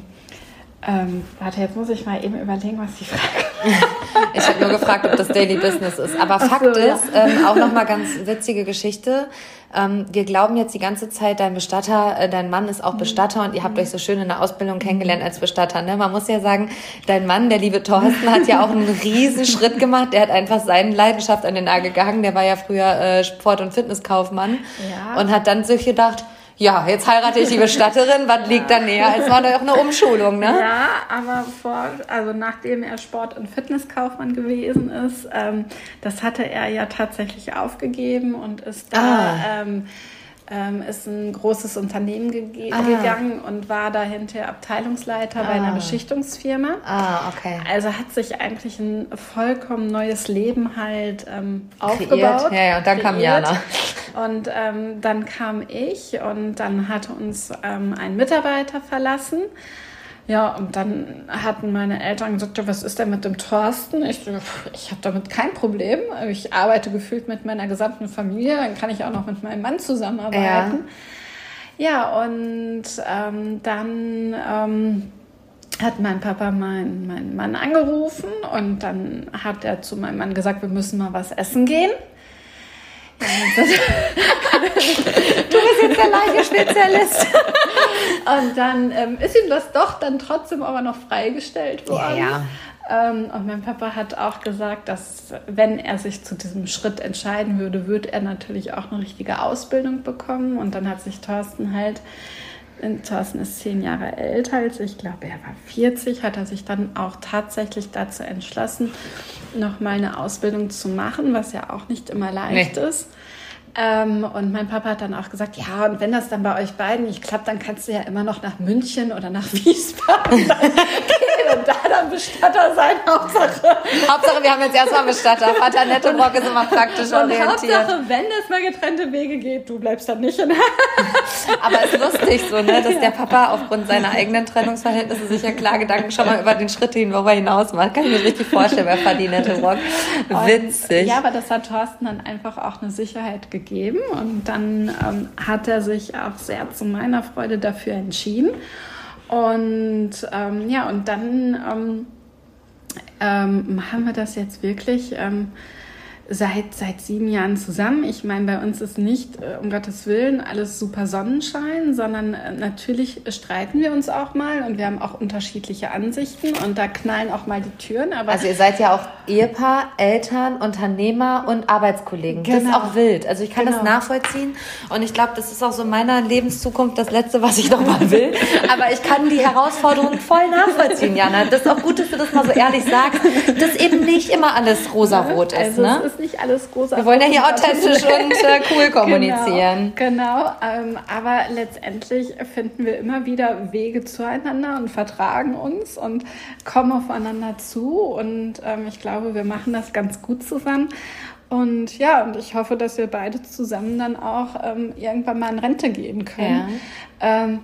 ähm, warte, jetzt muss ich mal eben überlegen, was die Frage Ich habe nur gefragt, ob das Daily Business ist. Aber Fakt so, ist, ja. ähm, auch nochmal ganz witzige Geschichte. Ähm, wir glauben jetzt die ganze Zeit, dein Bestatter, äh, dein Mann ist auch mhm. Bestatter und ihr habt euch so schön in der Ausbildung kennengelernt als Bestatter. Ne? Man muss ja sagen, dein Mann, der liebe Thorsten, hat ja auch einen riesen Schritt gemacht. Der hat einfach seine Leidenschaft an den Nagel gehangen. Der war ja früher äh, Sport- und Fitnesskaufmann ja. und hat dann sich gedacht, ja, jetzt heirate ich die Bestatterin, was liegt da näher als war doch eine Umschulung, ne? Ja, aber vor, also nachdem er Sport- und Fitnesskaufmann gewesen ist, ähm, das hatte er ja tatsächlich aufgegeben und ist da ah. ähm, ähm, ist ein großes Unternehmen ge ah. gegangen und war dahinter Abteilungsleiter ah. bei einer ah. Beschichtungsfirma. Ah, okay. Also hat sich eigentlich ein vollkommen neues Leben halt ähm, aufgebaut. Ja, ja, und dann kreiert. kam Jana. Und ähm, dann kam ich und dann hat uns ähm, ein Mitarbeiter verlassen. Ja, und dann hatten meine Eltern gesagt, was ist denn mit dem Thorsten? Ich, ich habe damit kein Problem. Ich arbeite gefühlt mit meiner gesamten Familie, dann kann ich auch noch mit meinem Mann zusammenarbeiten. Ja, ja und ähm, dann ähm, hat mein Papa meinen mein Mann angerufen und dann hat er zu meinem Mann gesagt, wir müssen mal was essen gehen. Du bist jetzt der Leiche-Spezialist. Und dann ähm, ist ihm das doch dann trotzdem aber noch freigestellt worden. Ja, ja. Ähm, und mein Papa hat auch gesagt, dass wenn er sich zu diesem Schritt entscheiden würde, würde er natürlich auch eine richtige Ausbildung bekommen. Und dann hat sich Thorsten halt Thorsten ist zehn Jahre älter als ich, glaube, er war 40, hat er sich dann auch tatsächlich dazu entschlossen, noch mal eine Ausbildung zu machen, was ja auch nicht immer leicht nee. ist. Ähm, und mein Papa hat dann auch gesagt, ja, und wenn das dann bei euch beiden nicht klappt, dann kannst du ja immer noch nach München oder nach Wiesbaden gehen und da dann Bestatter sein, Hauptsache. Hauptsache, wir haben jetzt erstmal Bestatter. Vater Nettelbrock ist immer praktisch und orientiert. Hauptsache, wenn es mal getrennte Wege geht, du bleibst dann nicht in Aber es ist lustig so, ne, dass der Papa aufgrund seiner eigenen Trennungsverhältnisse sich ja klar Gedanken schon mal über den Schritt hin, wo er hinaus macht. Kann ich mir richtig vorstellen bei Fadi Nettelbrock. Witzig. Und, ja, aber das hat Thorsten dann einfach auch eine Sicherheit gegeben und dann ähm, hat er sich auch sehr zu meiner Freude dafür entschieden. Und ähm, ja, und dann ähm, ähm haben wir das jetzt wirklich ähm, seit, seit sieben Jahren zusammen. Ich meine, bei uns ist nicht, äh, um Gottes Willen, alles super Sonnenschein, sondern äh, natürlich streiten wir uns auch mal und wir haben auch unterschiedliche Ansichten und da knallen auch mal die Türen. Aber also ihr seid ja auch Ehepaar, Eltern, Unternehmer und Arbeitskollegen. Genau. Das ist genau. auch wild. Also ich kann genau. das nachvollziehen und ich glaube, das ist auch so in meiner Lebenszukunft das Letzte, was ich noch mal will. Aber ich kann die Herausforderungen voll nachvollziehen, Jana. Das ist auch gut, dass du das mal so ehrlich sagst, dass eben nicht immer alles rosa-rot ist. Also ne? Ist nicht alles rosa. Wir wollen ja hier authentisch und äh, cool kommunizieren. Genau, genau ähm, aber letztendlich finden wir immer wieder Wege zueinander und vertragen uns und kommen aufeinander zu. Und ähm, ich glaube, wir machen das ganz gut zusammen. Und ja, und ich hoffe, dass wir beide zusammen dann auch ähm, irgendwann mal in Rente gehen können. Ja.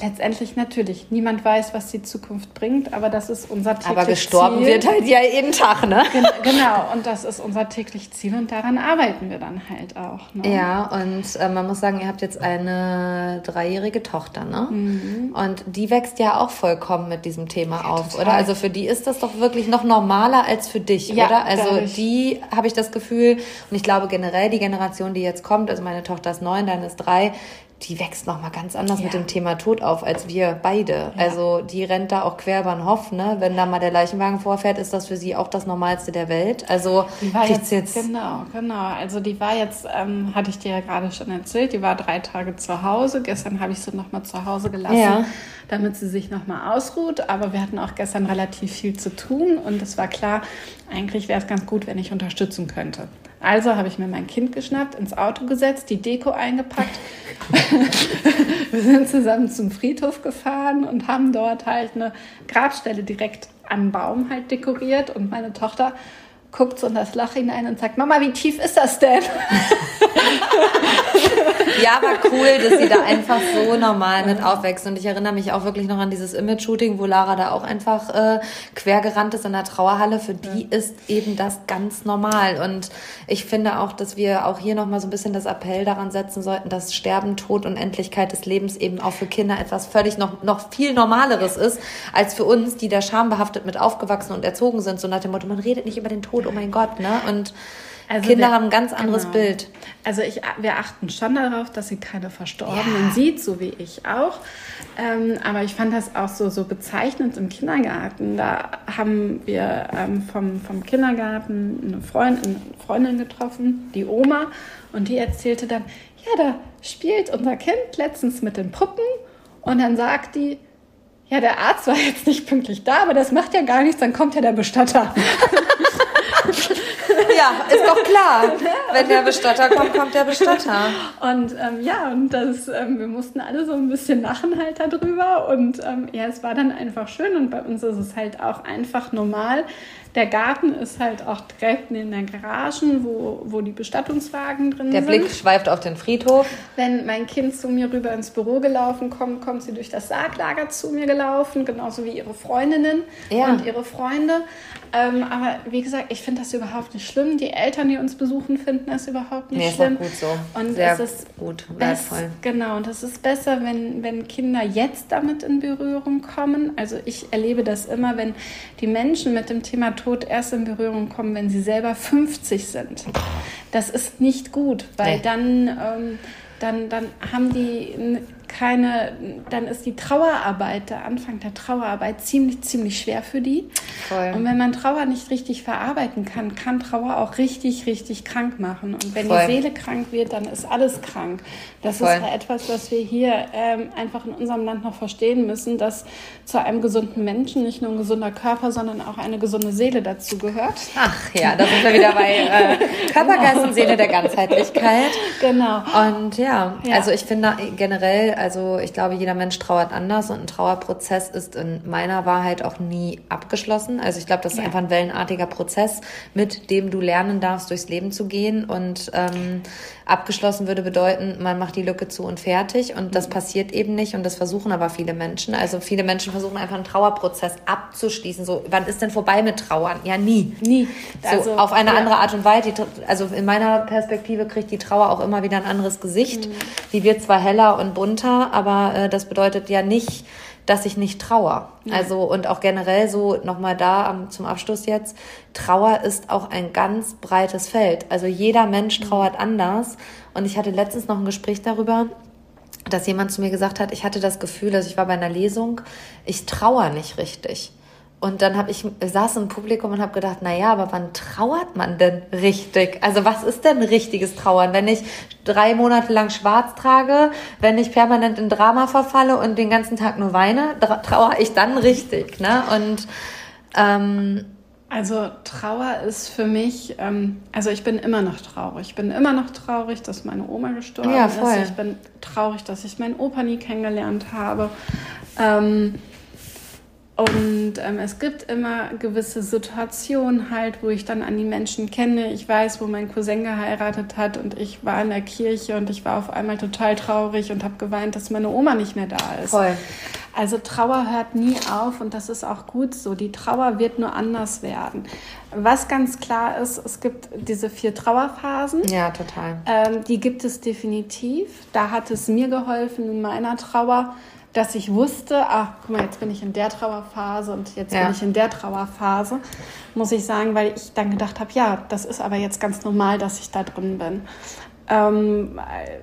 Letztendlich natürlich. Niemand weiß, was die Zukunft bringt, aber das ist unser täglich Aber gestorben Ziel. wird halt ja jeden Tag, ne? Genau, und das ist unser täglich Ziel und daran arbeiten wir dann halt auch. Ne? Ja, und äh, man muss sagen, ihr habt jetzt eine dreijährige Tochter, ne? Mhm. Und die wächst ja auch vollkommen mit diesem Thema ja, auf, total. oder? Also für die ist das doch wirklich noch normaler als für dich, ja, oder? Also die habe ich das Gefühl, und ich glaube generell die Generation, die jetzt kommt, also meine Tochter ist neun, dann ist drei, die wächst noch mal ganz anders ja. mit dem Thema Tod auf als wir beide. Ja. Also die rennt da auch quer über den Hof, ne? Wenn da mal der Leichenwagen vorfährt, ist das für sie auch das Normalste der Welt. Also die war jetzt, jetzt genau, genau. Also die war jetzt, ähm, hatte ich dir ja gerade schon erzählt, die war drei Tage zu Hause. Gestern habe ich sie noch mal zu Hause gelassen, ja. damit sie sich noch mal ausruht. Aber wir hatten auch gestern relativ viel zu tun und es war klar, eigentlich wäre es ganz gut, wenn ich unterstützen könnte. Also habe ich mir mein Kind geschnappt, ins Auto gesetzt, die Deko eingepackt. wir sind zusammen zum Friedhof gefahren und haben dort halt eine Grabstelle direkt am Baum halt dekoriert. Und meine Tochter guckt so in das Loch hinein und sagt, Mama, wie tief ist das denn? ja, aber cool, dass sie da einfach so normal mit aufwächst. Und ich erinnere mich auch wirklich noch an dieses Image-Shooting, wo Lara da auch einfach äh, quergerannt ist in der Trauerhalle. Für die ja. ist eben das ganz normal. Und ich finde auch, dass wir auch hier nochmal so ein bisschen das Appell daran setzen sollten, dass Sterben, Tod und Endlichkeit des Lebens eben auch für Kinder etwas völlig noch, noch viel Normaleres ist, als für uns, die da schambehaftet mit aufgewachsen und erzogen sind. So nach dem Motto, man redet nicht über den Tod, oh mein Gott, ne? Und also Kinder wir, haben ein ganz anderes genau. Bild. Also ich, wir achten schon darauf, dass sie keine Verstorbenen ja. sieht, so wie ich auch. Ähm, aber ich fand das auch so, so bezeichnend im Kindergarten. Da haben wir ähm, vom, vom Kindergarten eine Freundin, eine Freundin getroffen, die Oma, und die erzählte dann, ja, da spielt unser Kind letztens mit den Puppen und dann sagt die, ja, der Arzt war jetzt nicht pünktlich da, aber das macht ja gar nichts, dann kommt ja der Bestatter. ja, ist doch klar. Wenn der Bestatter kommt, kommt der Bestatter. Und ähm, ja, und das, ähm, wir mussten alle so ein bisschen lachen halt darüber. Und ähm, ja, es war dann einfach schön. Und bei uns ist es halt auch einfach normal, der Garten ist halt auch direkt in den Garagen, wo, wo die Bestattungswagen drin Der sind. Der Blick schweift auf den Friedhof. Wenn mein Kind zu mir rüber ins Büro gelaufen kommt, kommt sie durch das Sarglager zu mir gelaufen, genauso wie ihre Freundinnen ja. und ihre Freunde. Ähm, aber wie gesagt, ich finde das überhaupt nicht schlimm. Die Eltern, die uns besuchen, finden das überhaupt nicht nee, schlimm. Ist gut so. Und Sehr es ist gut, wertvoll. Genau, und es ist besser, wenn, wenn Kinder jetzt damit in Berührung kommen. Also ich erlebe das immer, wenn die Menschen mit dem Thema Tod erst in Berührung kommen, wenn sie selber 50 sind. Das ist nicht gut, weil nee. dann, ähm, dann, dann haben die keine, dann ist die Trauerarbeit, der Anfang der Trauerarbeit ziemlich, ziemlich schwer für die. Voll. Und wenn man Trauer nicht richtig verarbeiten kann, kann Trauer auch richtig, richtig krank machen. Und wenn Voll. die Seele krank wird, dann ist alles krank. Das Voll. ist etwas, was wir hier ähm, einfach in unserem Land noch verstehen müssen, dass zu einem gesunden Menschen nicht nur ein gesunder Körper, sondern auch eine gesunde Seele dazu gehört. Ach ja, da sind wir wieder bei äh, Körper, genau. Geist und Seele der Ganzheitlichkeit. Genau. Und ja, ja, also ich finde generell, also ich glaube, jeder Mensch trauert anders und ein Trauerprozess ist in meiner Wahrheit auch nie abgeschlossen. Also ich glaube, das ist ja. einfach ein wellenartiger Prozess, mit dem du lernen darfst, durchs Leben zu gehen. Und ähm, abgeschlossen würde bedeuten, man macht die Lücke zu und fertig. Und das mhm. passiert eben nicht. Und das versuchen aber viele Menschen. Also viele Menschen versuchen einfach einen Trauerprozess abzuschließen. So, wann ist denn vorbei mit Trauern? Ja, nie. Nie. So, also, auf eine ja. andere Art und Weise. Also in meiner Perspektive kriegt die Trauer auch immer wieder ein anderes Gesicht. Mhm. Die wird zwar heller und bunter, aber äh, das bedeutet ja nicht, dass ich nicht trauer. Ja. Also und auch generell so nochmal da am, zum Abschluss jetzt, Trauer ist auch ein ganz breites Feld. Also jeder Mensch mhm. trauert anders. Und ich hatte letztens noch ein Gespräch darüber, dass jemand zu mir gesagt hat, ich hatte das Gefühl, dass ich war bei einer Lesung, ich trauere nicht richtig. Und dann habe ich saß im Publikum und habe gedacht, na ja, aber wann trauert man denn richtig? Also was ist denn richtiges Trauern? Wenn ich drei Monate lang schwarz trage, wenn ich permanent in Drama verfalle und den ganzen Tag nur weine, trauere ich dann richtig, ne? Und ähm, also Trauer ist für mich, ähm, also ich bin immer noch traurig. Ich bin immer noch traurig, dass meine Oma gestorben ja, ist. Ich bin traurig, dass ich meinen Opa nie kennengelernt habe. Ähm, und ähm, es gibt immer gewisse Situationen halt, wo ich dann an die Menschen kenne. Ich weiß, wo mein Cousin geheiratet hat und ich war in der Kirche und ich war auf einmal total traurig und habe geweint, dass meine Oma nicht mehr da ist. Voll. Also Trauer hört nie auf und das ist auch gut so. Die Trauer wird nur anders werden. Was ganz klar ist, es gibt diese vier Trauerphasen. Ja, total. Ähm, die gibt es definitiv. Da hat es mir geholfen in meiner Trauer dass ich wusste, ach, guck mal, jetzt bin ich in der Trauerphase und jetzt ja. bin ich in der Trauerphase, muss ich sagen, weil ich dann gedacht habe, ja, das ist aber jetzt ganz normal, dass ich da drin bin. Ähm,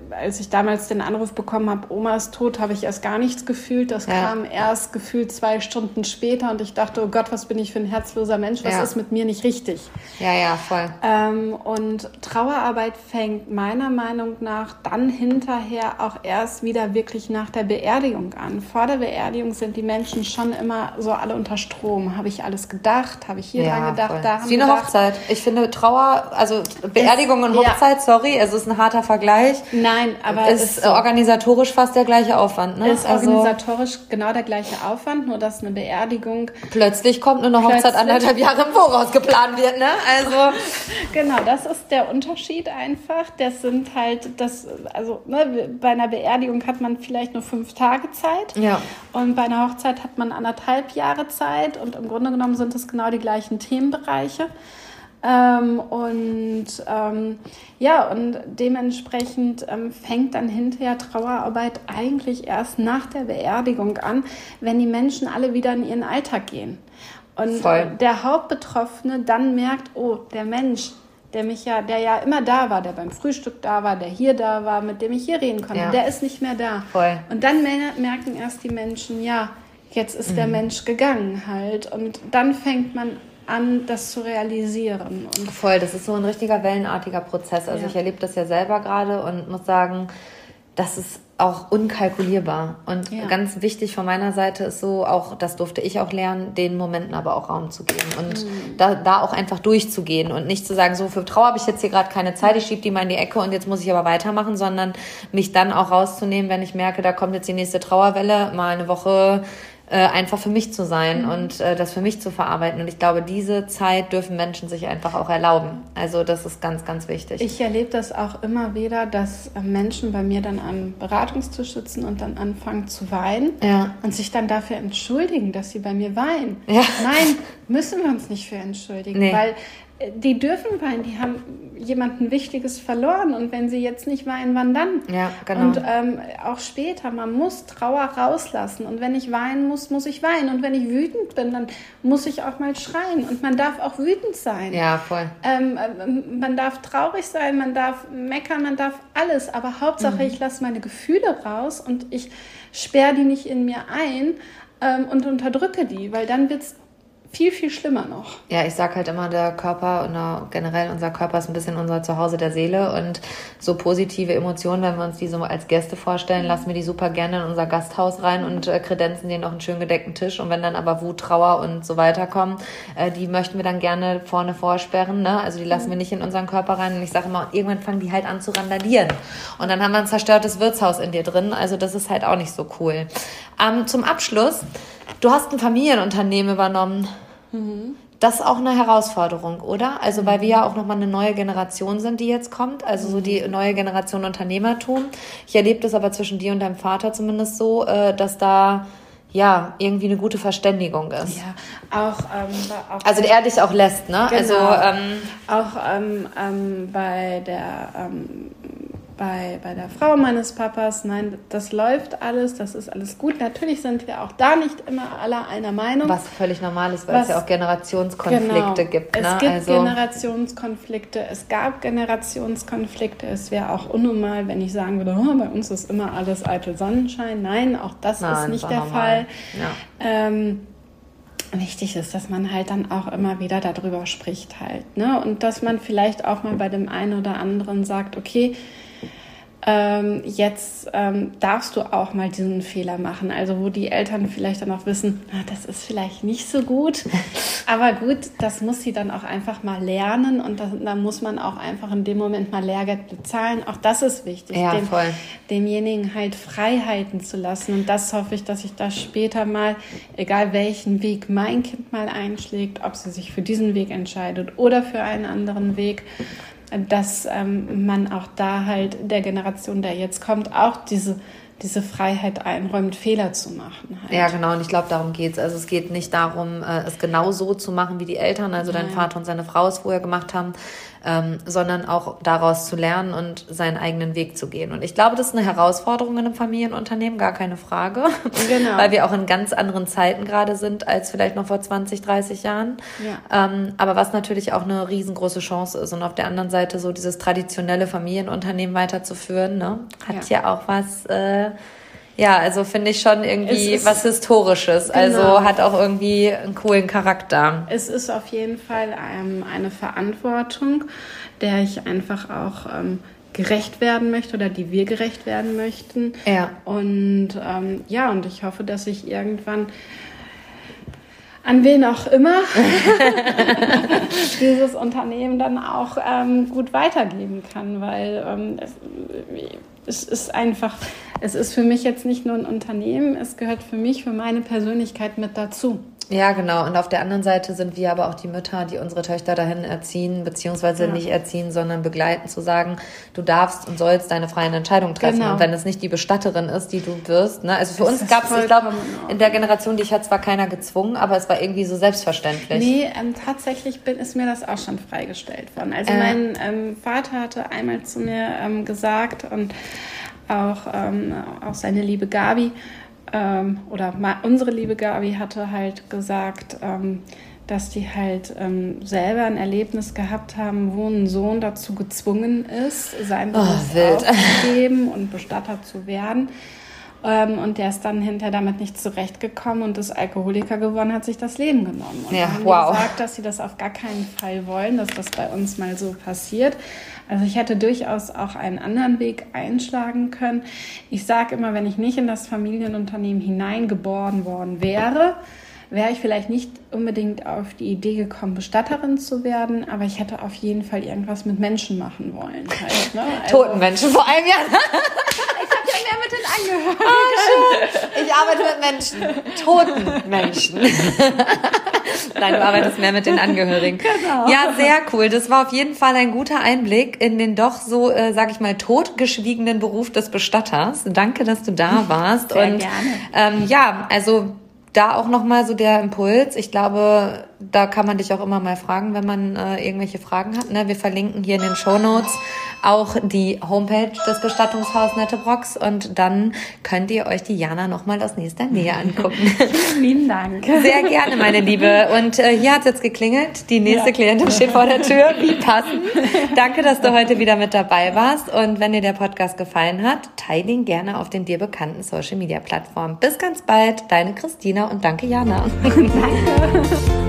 als ich damals den Anruf bekommen habe, Oma ist tot, habe ich erst gar nichts gefühlt. Das ja. kam erst gefühlt zwei Stunden später und ich dachte, oh Gott, was bin ich für ein herzloser Mensch, was ja. ist mit mir nicht richtig? Ja, ja, voll. Ähm, und Trauerarbeit fängt meiner Meinung nach dann hinterher auch erst wieder wirklich nach der Beerdigung an. Vor der Beerdigung sind die Menschen schon immer so alle unter Strom. Habe ich alles gedacht? Habe ich hier ja, dran gedacht? Voll. Da haben Wie eine gedacht. Hochzeit. Ich finde Trauer, also Beerdigung ist, und Hochzeit, sorry, es ist ein harter Vergleich. Nein, aber ist, ist so. organisatorisch fast der gleiche Aufwand, ne? Ist also organisatorisch genau der gleiche Aufwand, nur dass eine Beerdigung plötzlich kommt eine Hochzeit anderthalb Jahre im Voraus geplant wird, ne? Also genau, das ist der Unterschied einfach. Das sind halt das, also ne, bei einer Beerdigung hat man vielleicht nur fünf Tage Zeit. Ja. Und bei einer Hochzeit hat man anderthalb Jahre Zeit und im Grunde genommen sind es genau die gleichen Themenbereiche. Ähm, und ähm, ja, und dementsprechend ähm, fängt dann hinterher Trauerarbeit eigentlich erst nach der Beerdigung an, wenn die Menschen alle wieder in ihren Alltag gehen. Und Voll. der Hauptbetroffene dann merkt, oh, der Mensch, der mich ja, der ja immer da war, der beim Frühstück da war, der hier da war, mit dem ich hier reden konnte, ja. der ist nicht mehr da. Voll. Und dann merken erst die Menschen, ja, jetzt ist mhm. der Mensch gegangen halt. Und dann fängt man an, das zu realisieren. Und Voll, das ist so ein richtiger wellenartiger Prozess. Also ja. ich erlebe das ja selber gerade und muss sagen, das ist auch unkalkulierbar. Und ja. ganz wichtig von meiner Seite ist so, auch das durfte ich auch lernen, den Momenten aber auch Raum zu geben und mhm. da, da auch einfach durchzugehen und nicht zu sagen, so für Trauer habe ich jetzt hier gerade keine Zeit, ich schiebe die mal in die Ecke und jetzt muss ich aber weitermachen, sondern mich dann auch rauszunehmen, wenn ich merke, da kommt jetzt die nächste Trauerwelle, mal eine Woche äh, einfach für mich zu sein mhm. und äh, das für mich zu verarbeiten. Und ich glaube, diese Zeit dürfen Menschen sich einfach auch erlauben. Also das ist ganz, ganz wichtig. Ich erlebe das auch immer wieder, dass äh, Menschen bei mir dann am Beratungstisch sitzen und dann anfangen zu weinen ja. und sich dann dafür entschuldigen, dass sie bei mir weinen. Ja. Nein, müssen wir uns nicht für entschuldigen, nee. weil die dürfen weinen, die haben jemanden Wichtiges verloren und wenn sie jetzt nicht weinen, wann dann? Ja, genau. Und ähm, auch später, man muss Trauer rauslassen und wenn ich weinen muss, muss ich weinen und wenn ich wütend bin, dann muss ich auch mal schreien und man darf auch wütend sein. Ja, voll. Ähm, ähm man darf traurig sein, man darf meckern, man darf alles, aber Hauptsache mhm. ich lasse meine Gefühle raus und ich sperre die nicht in mir ein ähm, und unterdrücke die, weil dann wird es viel, viel schlimmer noch. Ja, ich sag halt immer, der Körper und generell unser Körper ist ein bisschen unser Zuhause der Seele und so positive Emotionen, wenn wir uns die so als Gäste vorstellen, lassen wir die super gerne in unser Gasthaus rein und äh, kredenzen denen noch einen schön gedeckten Tisch und wenn dann aber Wut, Trauer und so weiter kommen, äh, die möchten wir dann gerne vorne vorsperren, ne? Also die lassen wir nicht in unseren Körper rein und ich sage immer, irgendwann fangen die halt an zu randalieren und dann haben wir ein zerstörtes Wirtshaus in dir drin, also das ist halt auch nicht so cool. Ähm, zum Abschluss Du hast ein Familienunternehmen übernommen. Mhm. Das ist auch eine Herausforderung, oder? Also, weil wir ja auch nochmal eine neue Generation sind, die jetzt kommt. Also, so die neue Generation Unternehmertum. Ich erlebe das aber zwischen dir und deinem Vater zumindest so, äh, dass da ja, irgendwie eine gute Verständigung ist. Ja, auch, ähm, auch also er dich auch lässt, ne? Genau. Also ähm, auch ähm, ähm, bei der ähm, bei, bei der Frau meines Papas. Nein, das läuft alles, das ist alles gut. Natürlich sind wir auch da nicht immer alle einer Meinung. Was völlig normal ist, weil Was, es ja auch Generationskonflikte genau, gibt. Ne? Es gibt also, Generationskonflikte, es gab Generationskonflikte. Es wäre auch unnormal, wenn ich sagen würde, oh, bei uns ist immer alles eitel Sonnenschein. Nein, auch das Nein, ist nicht der normal. Fall. Ja. Ähm, wichtig ist, dass man halt dann auch immer wieder darüber spricht halt. Ne? Und dass man vielleicht auch mal bei dem einen oder anderen sagt, okay, ähm, jetzt ähm, darfst du auch mal diesen Fehler machen. Also wo die Eltern vielleicht dann auch wissen, na, das ist vielleicht nicht so gut, aber gut, das muss sie dann auch einfach mal lernen und da, muss man auch einfach in dem Moment mal Lehrgeld bezahlen. Auch das ist wichtig, ja, dem, demjenigen halt Freiheiten zu lassen und das hoffe ich, dass ich das später mal, egal welchen Weg mein Kind mal einschlägt, ob sie sich für diesen Weg entscheidet oder für einen anderen Weg, dass ähm, man auch da halt der Generation, der jetzt kommt, auch diese diese Freiheit einräumt, Fehler zu machen. Halt. Ja, genau. Und ich glaube, darum geht es. Also es geht nicht darum, äh, es genau so zu machen wie die Eltern, also Nein. dein Vater und seine Frau es vorher gemacht haben, ähm, sondern auch daraus zu lernen und seinen eigenen Weg zu gehen. Und ich glaube, das ist eine Herausforderung in einem Familienunternehmen, gar keine Frage. Genau. Weil wir auch in ganz anderen Zeiten gerade sind als vielleicht noch vor 20, 30 Jahren. Ja. Ähm, aber was natürlich auch eine riesengroße Chance ist. Und auf der anderen Seite so dieses traditionelle Familienunternehmen weiterzuführen, ne, hat ja, ja auch was. Äh, ja, also finde ich schon irgendwie was Historisches. Also genau. Also hat auch irgendwie einen coolen Charakter. Es ist auf jeden Fall ähm, eine Verantwortung, der ich einfach auch ähm, gerecht werden möchte oder die wir gerecht werden möchten. Ja. Und ähm, ja, und ich hoffe, dass ich irgendwann an wen auch immer dieses Unternehmen dann auch ähm, gut weitergeben kann, weil ähm, es, ist einfach, es ist für mich jetzt nicht nur ein Unternehmen, es gehört für mich, für meine Persönlichkeit mit dazu. Ja, genau. Und auf der anderen Seite sind wir aber auch die Mütter, die unsere Töchter dahin erziehen, beziehungsweise ja. nicht erziehen, sondern begleiten, zu sagen, du darfst und sollst deine freien Entscheidungen treffen. Genau. Und wenn es nicht die Bestatterin ist, die du wirst, ne? Also für das uns gab es, ich glaube, in der Generation, die ich hatte, zwar keiner gezwungen, aber es war irgendwie so selbstverständlich. Nee, ähm, tatsächlich bin, ist mir das auch schon freigestellt worden. Also äh. mein ähm, Vater hatte einmal zu mir ähm, gesagt und auch, ähm, auch seine liebe Gabi, ähm, oder unsere liebe Gabi hatte halt gesagt, ähm, dass die halt ähm, selber ein Erlebnis gehabt haben, wo ein Sohn dazu gezwungen ist, sein oh, Beruf oh, aufzugeben und Bestatter zu werden. Ähm, und der ist dann hinterher damit nicht zurechtgekommen und ist Alkoholiker geworden, hat sich das Leben genommen. Und ja, haben wow. gesagt, dass sie das auf gar keinen Fall wollen, dass das bei uns mal so passiert. Also ich hätte durchaus auch einen anderen Weg einschlagen können. Ich sage immer, wenn ich nicht in das Familienunternehmen hineingeboren worden wäre, wäre ich vielleicht nicht unbedingt auf die Idee gekommen, Bestatterin zu werden, aber ich hätte auf jeden Fall irgendwas mit Menschen machen wollen. Halt, ne? also, Toten Menschen vor allem, ja. ich habe ja mehr mit den Angehörigen. Oh, ich arbeite mit Menschen. Toten Menschen. Nein, du arbeitest mehr mit den Angehörigen. Genau. Ja, sehr cool. Das war auf jeden Fall ein guter Einblick in den doch so, äh, sag ich mal, totgeschwiegenen Beruf des Bestatters. Danke, dass du da warst. Sehr Und gerne. Ähm, ja, also da auch nochmal so der Impuls. Ich glaube, da kann man dich auch immer mal fragen, wenn man äh, irgendwelche Fragen hat. Ne? Wir verlinken hier in den Show Notes auch die Homepage des Bestattungshaus Nettebrox und dann könnt ihr euch die Jana nochmal aus nächster Nähe angucken. Vielen Dank. Sehr gerne, meine Liebe. Und äh, hier hat es jetzt geklingelt. Die nächste ja. Klientin steht vor der Tür. Wie passend. Danke, dass du heute wieder mit dabei warst. Und wenn dir der Podcast gefallen hat, teile ihn gerne auf den dir bekannten Social Media Plattformen. Bis ganz bald, deine Christina und danke, Jana. Danke.